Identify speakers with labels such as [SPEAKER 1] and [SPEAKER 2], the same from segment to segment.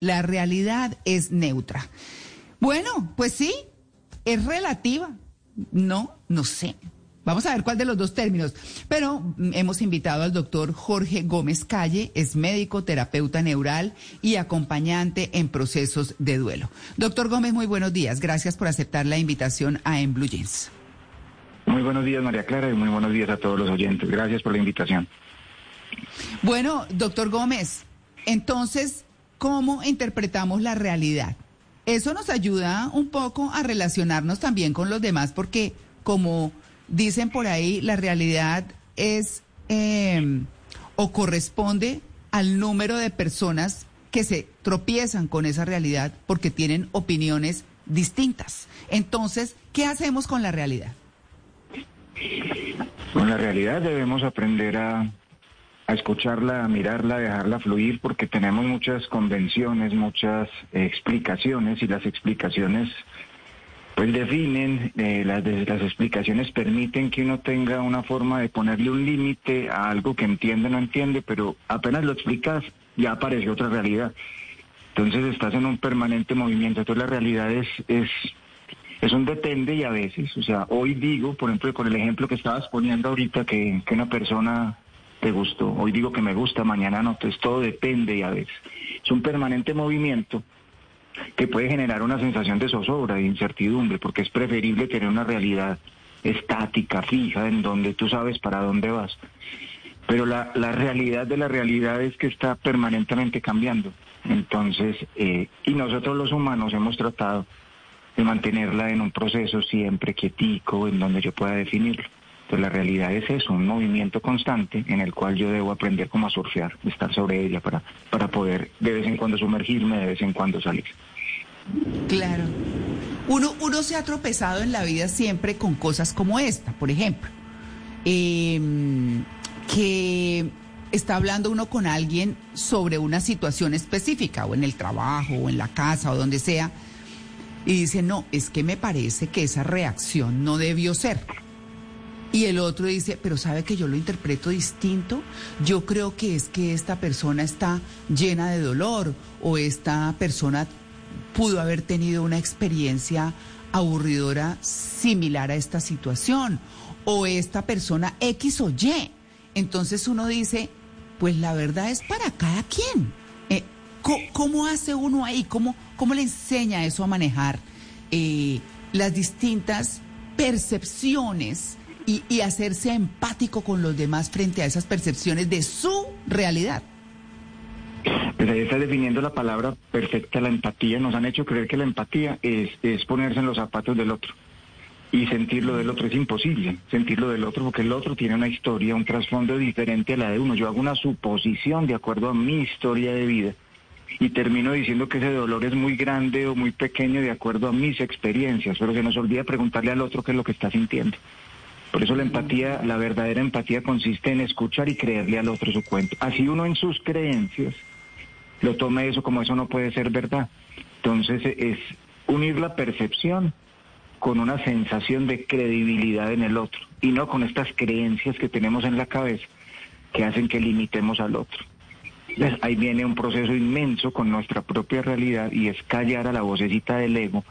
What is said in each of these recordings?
[SPEAKER 1] La realidad es neutra. Bueno, pues sí, es relativa. No, no sé. Vamos a ver cuál de los dos términos. Pero mm, hemos invitado al doctor Jorge Gómez Calle, es médico, terapeuta neural y acompañante en procesos de duelo. Doctor Gómez, muy buenos días. Gracias por aceptar la invitación a En Blue Jeans.
[SPEAKER 2] Muy buenos días, María Clara, y muy buenos días a todos los oyentes. Gracias por la invitación.
[SPEAKER 1] Bueno, doctor Gómez, entonces, ¿cómo interpretamos la realidad? Eso nos ayuda un poco a relacionarnos también con los demás, porque como dicen por ahí, la realidad es em, o corresponde al número de personas que se tropiezan con esa realidad porque tienen opiniones distintas. Entonces, ¿qué hacemos con la realidad?
[SPEAKER 2] Con la realidad debemos aprender a, a escucharla, a mirarla, a dejarla fluir, porque tenemos muchas convenciones, muchas explicaciones, y las explicaciones pues definen, eh, las, explicaciones permiten que uno tenga una forma de ponerle un límite a algo que entiende o no entiende, pero apenas lo explicas ya aparece otra realidad. Entonces estás en un permanente movimiento. Entonces la realidad es, es, es un depende y a veces, o sea, hoy digo, por ejemplo, con el ejemplo que estabas poniendo ahorita, que una persona te gustó, hoy digo que me gusta, mañana no, entonces todo depende y a veces. Es un permanente movimiento que puede generar una sensación de zozobra, de incertidumbre, porque es preferible tener una realidad estática, fija, en donde tú sabes para dónde vas. Pero la, la realidad de la realidad es que está permanentemente cambiando. Entonces, eh, y nosotros los humanos hemos tratado de mantenerla en un proceso siempre quietico, en donde yo pueda definirlo. Pues la realidad es eso, un movimiento constante en el cual yo debo aprender cómo a surfear, estar sobre ella para, para poder de vez en cuando sumergirme, de vez en cuando salir.
[SPEAKER 1] Claro. Uno, uno se ha tropezado en la vida siempre con cosas como esta, por ejemplo. Em, que está hablando uno con alguien sobre una situación específica, o en el trabajo, o en la casa, o donde sea, y dice, no, es que me parece que esa reacción no debió ser. Y el otro dice, pero sabe que yo lo interpreto distinto. Yo creo que es que esta persona está llena de dolor o esta persona pudo haber tenido una experiencia aburridora similar a esta situación o esta persona X o Y. Entonces uno dice, pues la verdad es para cada quien. Eh, ¿cómo, hace uno ahí? ¿Cómo, cómo le enseña eso a manejar eh, las distintas percepciones y, hacerse empático con los demás frente a esas percepciones de su realidad.
[SPEAKER 2] Pues ahí está definiendo la palabra perfecta, la empatía. Nos han hecho creer que la empatía es, es ponerse en los zapatos del otro. Y sentirlo del otro es imposible, sentirlo del otro, porque el otro tiene una historia, un trasfondo diferente a la de uno. Yo hago una suposición de acuerdo a mi historia de vida y termino diciendo que ese dolor es muy grande o muy pequeño de acuerdo a mis experiencias, pero se nos olvida preguntarle al otro qué es lo que está sintiendo. Por eso la empatía, la verdadera empatía consiste en escuchar y creerle al otro su cuento. Así uno en sus creencias lo tome eso como eso no puede ser verdad. Entonces es unir la percepción con una sensación de credibilidad en el otro y no con estas creencias que tenemos en la cabeza que hacen que limitemos al otro. ahí viene un proceso inmenso con nuestra propia realidad y es callar a la vocecita del ego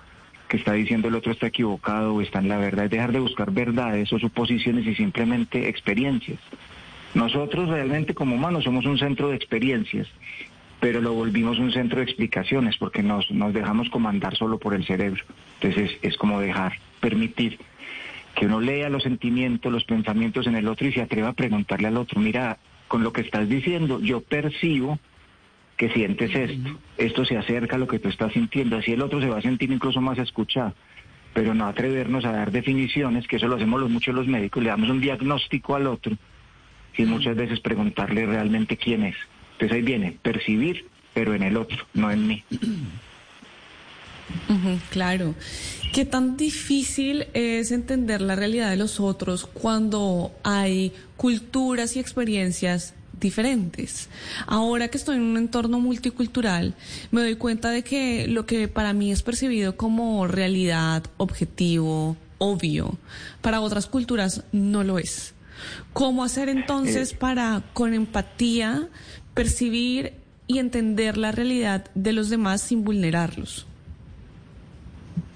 [SPEAKER 2] que está diciendo el otro está equivocado o está en la verdad, es dejar de buscar verdades o suposiciones y simplemente experiencias. Nosotros realmente como humanos somos un centro de experiencias, pero lo volvimos un centro de explicaciones porque nos, nos dejamos comandar solo por el cerebro. Entonces es, es como dejar, permitir que uno lea los sentimientos, los pensamientos en el otro y se atreva a preguntarle al otro, mira, con lo que estás diciendo, yo percibo que sientes esto. Esto se acerca a lo que tú estás sintiendo. Así el otro se va a sentir incluso más escuchado. Pero no atrevernos a dar definiciones, que eso lo hacemos los, muchos los médicos, le damos un diagnóstico al otro y muchas veces preguntarle realmente quién es. Entonces ahí viene, percibir, pero en el otro, no en mí.
[SPEAKER 3] claro. ¿Qué tan difícil es entender la realidad de los otros cuando hay culturas y experiencias diferentes. Ahora que estoy en un entorno multicultural, me doy cuenta de que lo que para mí es percibido como realidad, objetivo, obvio, para otras culturas no lo es. ¿Cómo hacer entonces eh. para, con empatía, percibir y entender la realidad de los demás sin vulnerarlos?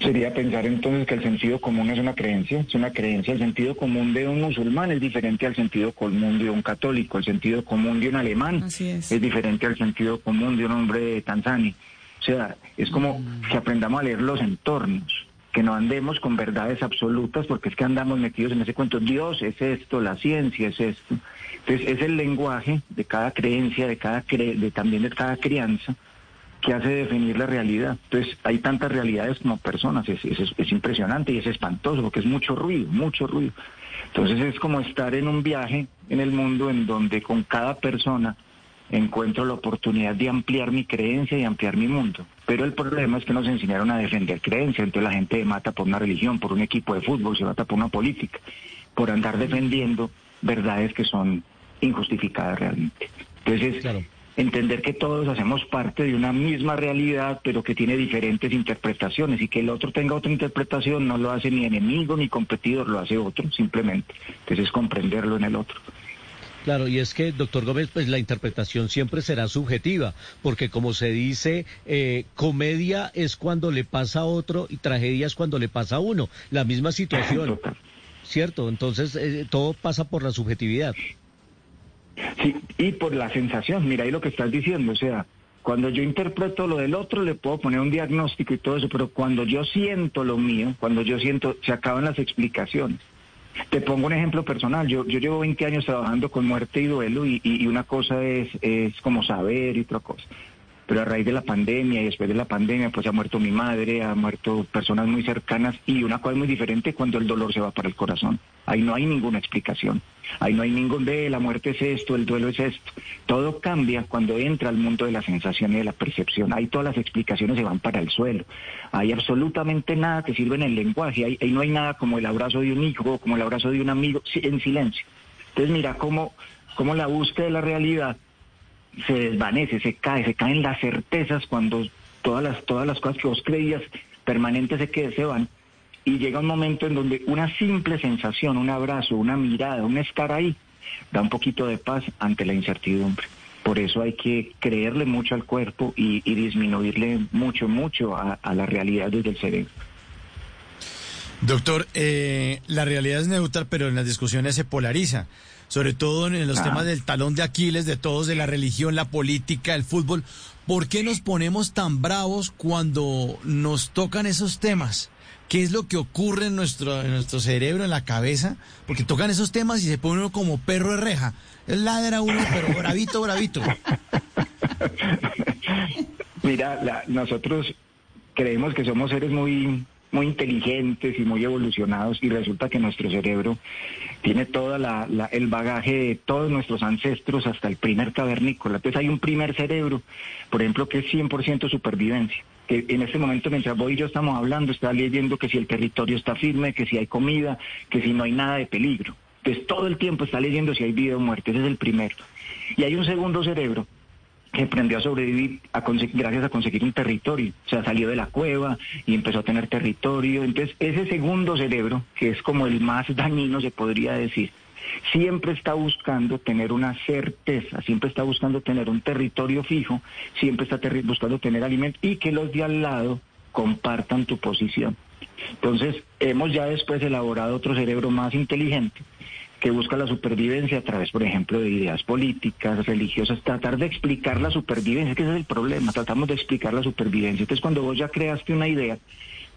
[SPEAKER 2] Sería pensar entonces que el sentido común es una creencia, es una creencia. El sentido común de un musulmán es diferente al sentido común de un católico, el sentido común de un alemán es. diferente al sentido común de un hombre de Tanzania. O sea, es como mm. que aprendamos a leer los entornos, que no andemos con verdades absolutas, porque es que andamos metidos en ese cuento. Dios es esto, la ciencia es esto. Entonces, es el lenguaje de cada creencia, de cada de, también de cada crianza, que hace definir la realidad. Entonces, hay tantas realidades como personas, es, es, impresionante y es espantoso porque es mucho ruido, mucho ruido. Entonces, es como estar en un viaje en el mundo en donde con cada persona encuentro la oportunidad de ampliar mi creencia y ampliar mi mundo. Pero el problema es que nos enseñaron a defender creencias, entonces la gente mata por una religión, por un equipo de fútbol, se mata por una política, por andar defendiendo verdades que son injustificadas realmente. Entonces, entender que todos hacemos parte de una misma realidad, pero que tiene diferentes interpretaciones y que el otro tenga otra interpretación no lo hace ni enemigo ni competidor, lo hace otro simplemente. Entonces es comprenderlo en el otro.
[SPEAKER 4] Claro, y es que, doctor Gómez, pues la interpretación siempre será subjetiva, porque como se dice, eh, comedia es cuando le pasa a otro y tragedia es cuando le pasa a uno. La misma situación, ¿cierto? Entonces, eh, todo pasa por la subjetividad.
[SPEAKER 2] Sí, y por la sensación, mira ahí lo que estás diciendo, o sea, cuando yo interpreto lo del otro le puedo poner un diagnóstico y todo eso, pero cuando yo siento lo mío, cuando yo siento, se acaban las explicaciones. Te pongo un ejemplo personal, yo, yo llevo 20 años trabajando con muerte y duelo y, y, una cosa es, es como saber y otra cosa pero a raíz de la pandemia y después de la pandemia, pues ha muerto mi madre, ha muerto personas muy cercanas y una cosa muy diferente cuando el dolor se va para el corazón. Ahí no hay ninguna explicación. Ahí no hay ningún de la muerte es esto, el duelo es esto. Todo cambia cuando entra al mundo de la sensación y de la percepción. Ahí todas las explicaciones se van para el suelo. Hay absolutamente nada que sirve en el lenguaje. Ahí, no hay nada como el abrazo de un hijo, como el abrazo de un amigo, en silencio. Entonces mira cómo, cómo la búsqueda de la realidad se desvanece, se cae, se caen las certezas cuando todas las, todas las cosas que vos creías permanentes se, que se van. Y llega un momento en donde una simple sensación, un abrazo, una mirada, un estar ahí, da un poquito de paz ante la incertidumbre. Por eso hay que creerle mucho al cuerpo y, disminuirle mucho, mucho a, la realidad desde el cerebro.
[SPEAKER 5] Doctor, eh, la realidad es neutra, pero en las discusiones se polariza sobre todo en los temas del talón de Aquiles de todos, de la religión, la política, el fútbol. ¿Por qué nos ponemos tan bravos cuando nos tocan esos temas? ¿Qué es lo que ocurre en nuestro, en nuestro cerebro, en la cabeza? Porque tocan esos temas y se pone uno como perro de reja. Ladra uno, pero bravito, bravito.
[SPEAKER 2] Mira, nosotros creemos que somos seres muy muy inteligentes y muy evolucionados y resulta que nuestro cerebro tiene todo el bagaje de todos nuestros ancestros hasta el primer cavernícola. Entonces hay un primer cerebro, por ejemplo, que es 100% supervivencia. En este momento, mientras vos y yo estamos hablando, está leyendo que si el territorio está firme, que si hay comida, que si no hay nada de peligro. Entonces todo el tiempo está leyendo si hay vida o muerte. Ese es el primero. Y hay un segundo cerebro que aprendió a sobrevivir a gracias a conseguir un territorio. O sea, salió de la cueva y empezó a tener territorio. Entonces, ese segundo cerebro, que es como el más dañino, se podría decir, siempre está buscando tener una certeza, siempre está buscando tener un territorio fijo, siempre está buscando tener alimento y que los de al lado compartan tu posición. Entonces, hemos ya después elaborado otro cerebro más inteligente que busca la supervivencia a través, por ejemplo, de ideas políticas, religiosas, tratar de explicar la supervivencia, que ese es el problema, tratamos de explicar la supervivencia. Entonces, cuando vos ya creaste una idea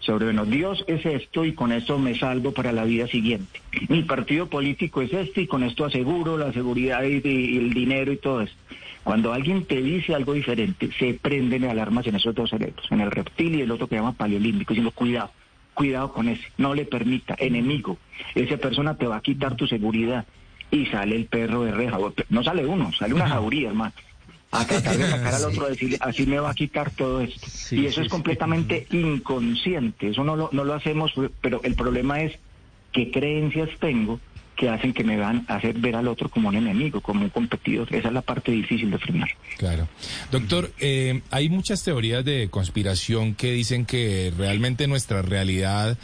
[SPEAKER 2] sobre, bueno, Dios es esto y con esto me salvo para la vida siguiente. Mi partido político es este y con esto aseguro la seguridad y, el dinero y todo esto. Cuando alguien te dice algo diferente, se prenden alarmas en esos dos cerebros, en el reptil y el otro que llama paleolímbico, diciendo, cuidado, cuidado con ese, no le permita, enemigo, esa persona te va a quitar tu seguridad y sale el perro de reja, no sale uno, sale una jauría, hermano, a tratar de sacar al otro, decirle, así me va a quitar todo esto. y eso es completamente inconsciente, eso no lo, no lo hacemos, pero el problema es qué creencias tengo que hacen que me van a hacer ver al otro como un enemigo, como un competidor. Esa es la parte difícil de frenar.
[SPEAKER 6] Claro. Doctor, eh, hay muchas teorías de conspiración que dicen que realmente nuestra realidad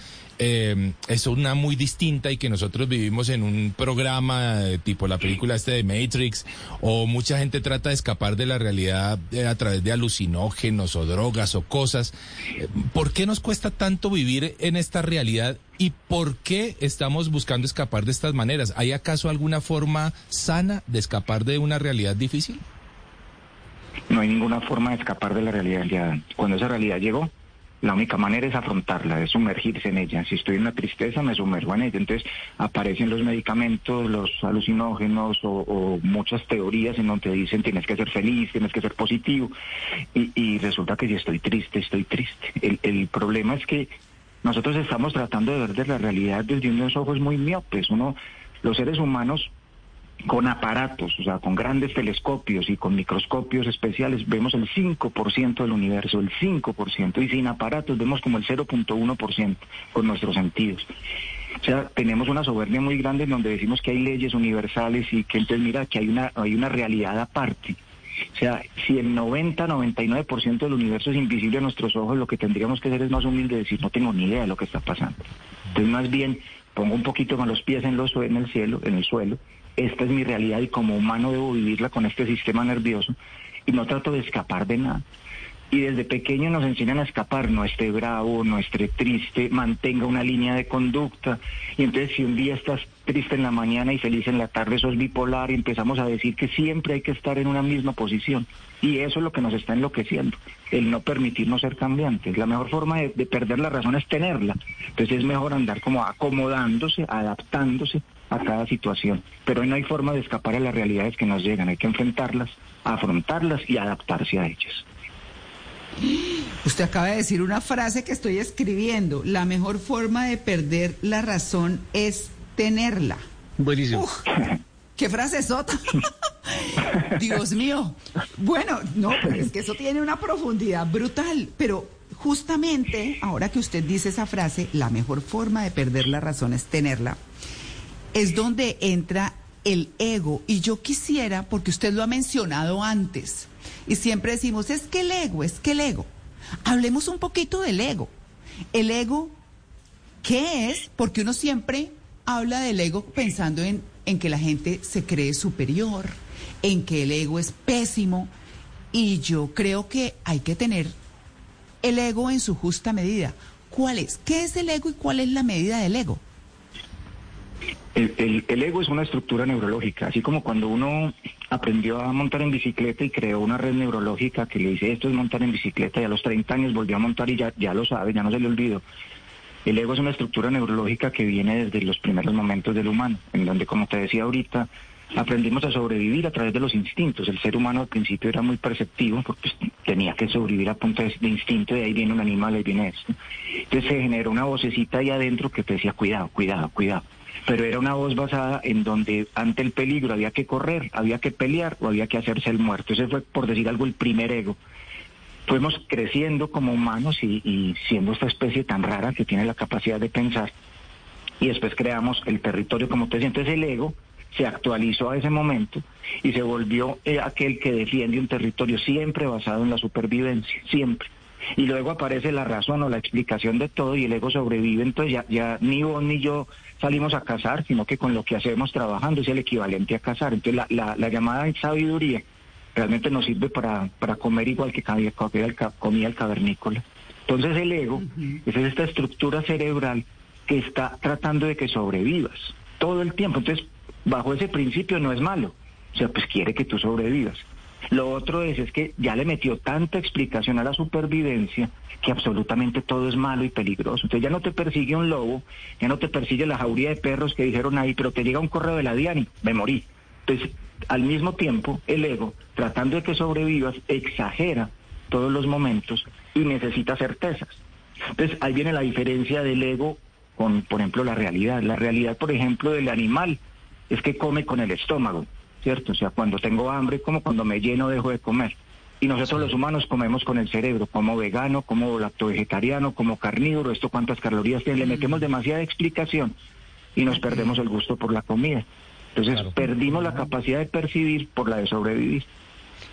[SPEAKER 6] eh, es una muy distinta y que nosotros vivimos en un programa de tipo la película este de Matrix o mucha gente trata de escapar de la realidad eh, a través de alucinógenos o drogas o cosas. Eh, ¿Por qué nos cuesta tanto vivir en esta realidad y por qué estamos buscando escapar de estas maneras? ¿Hay acaso alguna forma sana de escapar de una realidad difícil?
[SPEAKER 2] No hay ninguna forma de escapar de la realidad. Cuando esa realidad llegó, la única manera es afrontarla, es sumergirse en ella. Si estoy en la tristeza, me sumergo en ella. Entonces aparecen los medicamentos, los alucinógenos o, muchas teorías en donde dicen tienes que ser feliz, tienes que ser positivo. Y, resulta que si estoy triste, estoy triste. El, el problema es que nosotros estamos tratando de ver de la realidad desde unos ojos muy miopes. Uno, los seres humanos con aparatos, o sea, con grandes telescopios y con microscopios especiales, vemos el 5% del universo, el 5%, y sin aparatos vemos como el 0.1% con nuestros sentidos. O sea, tenemos una soberbia muy grande en donde decimos que hay leyes universales y que entonces mira que hay una, hay una realidad aparte. O sea, si el 90-99% del universo es invisible a nuestros ojos, lo que tendríamos que hacer es más humilde decir, no tengo ni idea de lo que está pasando. Entonces, más bien, pongo un poquito con los pies en, los, en el cielo, en el suelo, esta es mi realidad y como humano debo vivirla con este sistema nervioso y no trato de escapar de nada. Y desde pequeño nos enseñan a escapar, no esté bravo, no esté triste, mantenga una línea de conducta. Y entonces si un día estás triste en la mañana y feliz en la tarde, sos bipolar y empezamos a decir que siempre hay que estar en una misma posición. Y eso es lo que nos está enloqueciendo, el no permitirnos ser cambiantes. La mejor forma de, de perder la razón es tenerla. Entonces es mejor andar como acomodándose, adaptándose a cada situación. Pero no hay forma de escapar a las realidades que nos llegan, hay que enfrentarlas, afrontarlas y adaptarse a ellas.
[SPEAKER 1] Usted acaba de decir una frase que estoy escribiendo. La mejor forma de perder la razón es tenerla.
[SPEAKER 4] Buenísimo.
[SPEAKER 1] ¿Qué frase es otra? Dios mío. Bueno, no, pero es que eso tiene una profundidad brutal. Pero justamente ahora que usted dice esa frase, la mejor forma de perder la razón es tenerla es donde entra el ego. Y yo quisiera, porque usted lo ha mencionado antes, y siempre decimos, es que el ego, es que el ego. Hablemos un poquito del ego. El ego, ¿qué es? Porque uno siempre habla del ego pensando en, en que la gente se cree superior, en que el ego es pésimo. Y yo creo que hay que tener el ego en su justa medida. ¿Cuál es? ¿Qué es el ego y cuál es la medida del ego?
[SPEAKER 2] El, ego es una estructura neurológica, así como cuando uno aprendió a montar en bicicleta y creó una red neurológica que le dice esto es montar en bicicleta y a los 30 años volvió a montar y ya, ya lo sabe, ya no se le olvidó. El ego es una estructura neurológica que viene desde los primeros momentos del humano, en donde, como te decía ahorita, aprendimos a sobrevivir a través de los instintos. El ser humano al principio era muy perceptivo porque tenía que sobrevivir a punto de, instinto, de ahí viene un animal, ahí viene esto. Entonces se generó una vocecita ahí adentro que te decía, cuidado, cuidado, cuidado pero era una voz basada en donde ante el peligro había que correr, había que pelear o había que hacerse el muerto. Ese fue, por decir algo, el primer ego. Fuimos creciendo como humanos y, siendo esta especie tan rara que tiene la capacidad de pensar. Y después creamos el territorio como te sientes el ego se actualizó a ese momento y se volvió eh, aquel que defiende un territorio siempre basado en la supervivencia, siempre y luego aparece la razón o la explicación de todo y el ego sobrevive, entonces ya, ya ni vos ni yo salimos a cazar, sino que con lo que hacemos trabajando es el equivalente a cazar. Entonces la, la, llamada sabiduría realmente nos sirve para, para comer igual que comía el cavernícola. Entonces el ego es esta estructura cerebral que está tratando de que sobrevivas todo el tiempo. Entonces, bajo ese principio no es malo. O sea, pues quiere que tú sobrevivas. Lo otro es, es que ya le metió tanta explicación a la supervivencia que absolutamente todo es malo y peligroso. Entonces ya no te persigue un lobo, ya no te persigue la jauría de perros que dijeron ahí, pero te llega un correo de la DIANI, me morí. Entonces, al mismo tiempo, el ego, tratando de que sobrevivas, exagera todos los momentos y necesita certezas. Entonces, ahí viene la diferencia del ego con, por ejemplo, la realidad. La realidad, por ejemplo, del animal es que come con el estómago. ¿Cierto? O sea, cuando tengo hambre, como cuando me lleno, dejo de comer. Y nosotros los humanos comemos con el cerebro, como vegano, como lacto vegetariano, como carnívoro, esto cuántas calorías tiene, le metemos demasiada explicación y nos perdemos el gusto por la comida. Entonces perdimos la capacidad de percibir por la de sobrevivir.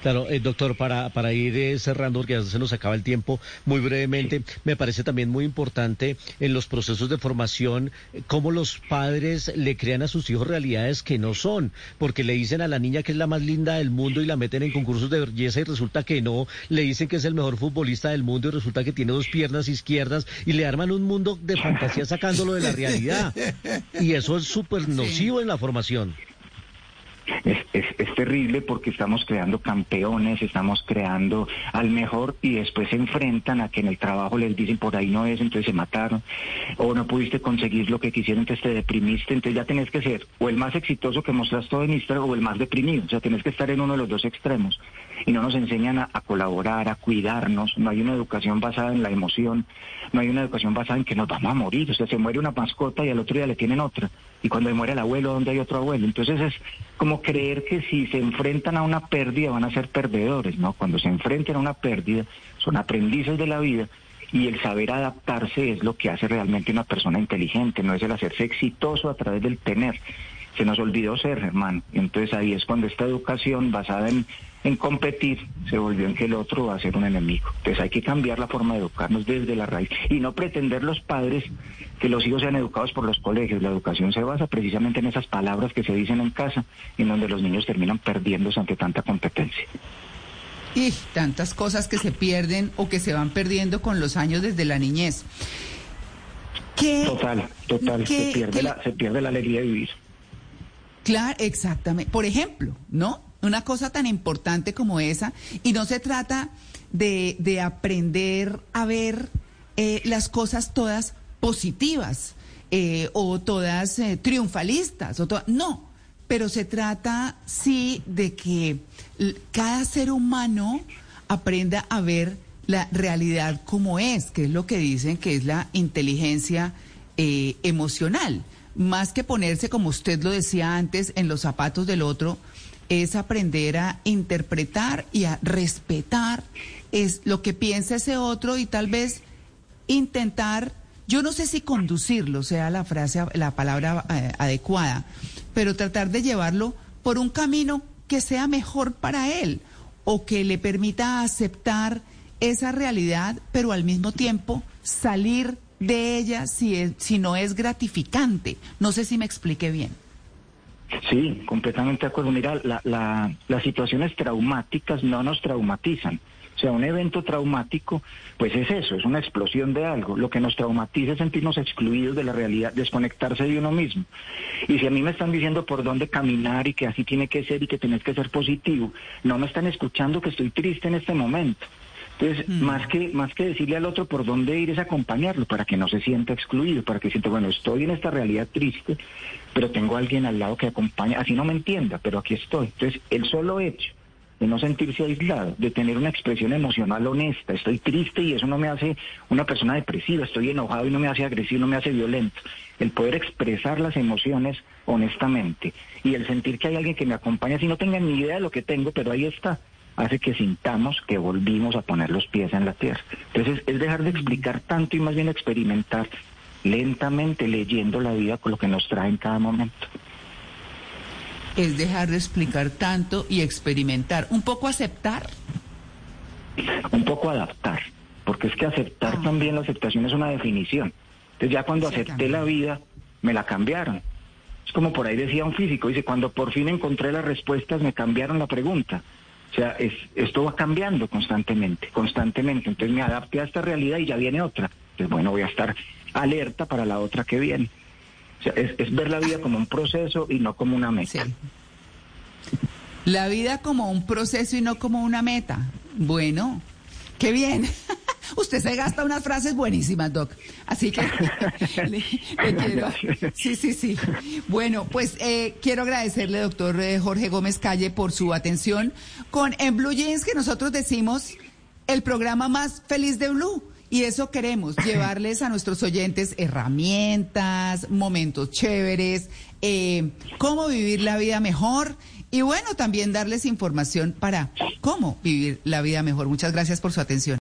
[SPEAKER 4] Claro, eh, doctor, para, para ir eh, cerrando, porque ya se nos acaba el tiempo, muy brevemente, me parece también muy importante en los procesos de formación eh, cómo los padres le crean a sus hijos realidades que no son, porque le dicen a la niña que es la más linda del mundo y la meten en concursos de belleza y resulta que no, le dicen que es el mejor futbolista del mundo y resulta que tiene dos piernas izquierdas y le arman un mundo de fantasía sacándolo de la realidad. Y eso es súper nocivo en la formación
[SPEAKER 2] es, es, es, terrible porque estamos creando campeones, estamos creando al mejor y después se enfrentan a que en el trabajo les dicen por ahí no es, entonces se mataron, o no pudiste conseguir lo que quisieron, entonces te deprimiste, entonces ya tenés que ser o el más exitoso que mostraste en Instagram o el más deprimido, o sea, tenés que estar en uno de los dos extremos. Y no nos enseñan a, a colaborar, a cuidarnos, no hay una educación basada en la emoción, no hay una educación basada en que nos vamos a morir, o sea, se muere una mascota y al otro día le tienen otra, y cuando muere el abuelo, ¿dónde hay otro abuelo? Entonces es como creer que si se enfrentan a una pérdida van a ser perdedores, ¿no? Cuando se enfrentan a una pérdida son aprendices de la vida y el saber adaptarse es lo que hace realmente una persona inteligente, no es el hacerse exitoso a través del tener. Se nos olvidó ser, hermano. Entonces ahí es cuando esta educación basada en en competir se volvió en que el otro va a ser un enemigo. Entonces hay que cambiar la forma de educarnos desde la raíz y no pretender los padres que los hijos sean educados por los colegios. La educación se basa precisamente en esas palabras que se dicen en casa, en donde los niños terminan perdiéndose ante tanta competencia.
[SPEAKER 1] Y tantas cosas que se pierden o que se van perdiendo con los años desde la niñez.
[SPEAKER 2] ¿Qué, total, total. se, pierde la, se pierde la alegría de vivir.
[SPEAKER 1] Claro, exactamente. Por ejemplo, ¿no? Una cosa tan importante como esa. Y no se trata de, de aprender a ver eh, las cosas todas positivas eh, o todas eh, triunfalistas. O no, pero se trata sí de que cada ser humano aprenda a ver la realidad como es, que es lo que dicen que es la inteligencia emocional. Más que ponerse, como usted lo decía antes, en los zapatos del otro, es aprender a interpretar y a respetar es lo que piensa ese otro y tal vez intentar, yo no sé si conducirlo sea la frase, la palabra eh, adecuada, pero tratar de llevarlo por un camino que sea mejor para él o que le permita aceptar esa realidad, pero al mismo tiempo salir de ella si, si no es gratificante. No sé si me expliqué bien.
[SPEAKER 2] Sí, completamente de acuerdo. Mira, la, la, las situaciones traumáticas no nos traumatizan. O sea, un evento traumático, pues es eso, es una explosión de algo. Lo que nos traumatiza es sentirnos excluidos de la realidad, desconectarse de uno mismo. Y si a mí me están diciendo por dónde caminar y que así tiene que ser y que tenés que ser positivo, no me están escuchando que estoy triste en este momento. Entonces, mm. más, que, más que decirle al otro por dónde ir es acompañarlo para que no se sienta excluido, para que sienta, bueno, estoy en esta realidad triste, pero tengo a alguien al lado que acompaña, así no me entienda, pero aquí estoy. Entonces, el solo hecho de no sentirse aislado, de tener una expresión emocional honesta, estoy triste y eso no me hace una persona depresiva, estoy enojado y no me hace agresivo, no me hace violento. El poder expresar las emociones honestamente y el sentir que hay alguien que me acompaña, si no tengan ni idea de lo que tengo, pero ahí está, hace que sintamos que volvimos a poner los pies en la tierra. Entonces es dejar de explicar tanto y más bien experimentar lentamente leyendo la vida con lo que nos trae en cada momento.
[SPEAKER 1] Es dejar de explicar tanto y experimentar. Un poco aceptar.
[SPEAKER 2] Un poco adaptar, porque es que aceptar ah. también la aceptación es una definición. Entonces ya cuando acepté la vida, me la cambiaron. Es como por ahí decía un físico, dice, cuando por fin encontré las respuestas, me cambiaron la pregunta. O sea, es, esto va cambiando constantemente, constantemente. Entonces me adapté a esta realidad y ya viene otra. Entonces, bueno, voy a estar alerta para la otra que viene. O sea, es, ver la vida como un proceso y no como una meta.
[SPEAKER 1] La vida como un proceso y no como una meta. Bueno, qué bien. Usted se gasta unas frases buenísimas, Doc. Así que le, quiero. Sí, sí, sí. Bueno, pues eh, quiero agradecerle, doctor eh, Jorge Gómez Calle, por su atención con En Blue Jeans, que nosotros decimos el programa más feliz de Blue. Y eso queremos, llevarles a nuestros oyentes herramientas, momentos chéveres, eh, cómo vivir la vida mejor y bueno, también darles información para cómo vivir la vida mejor. Muchas gracias por su atención.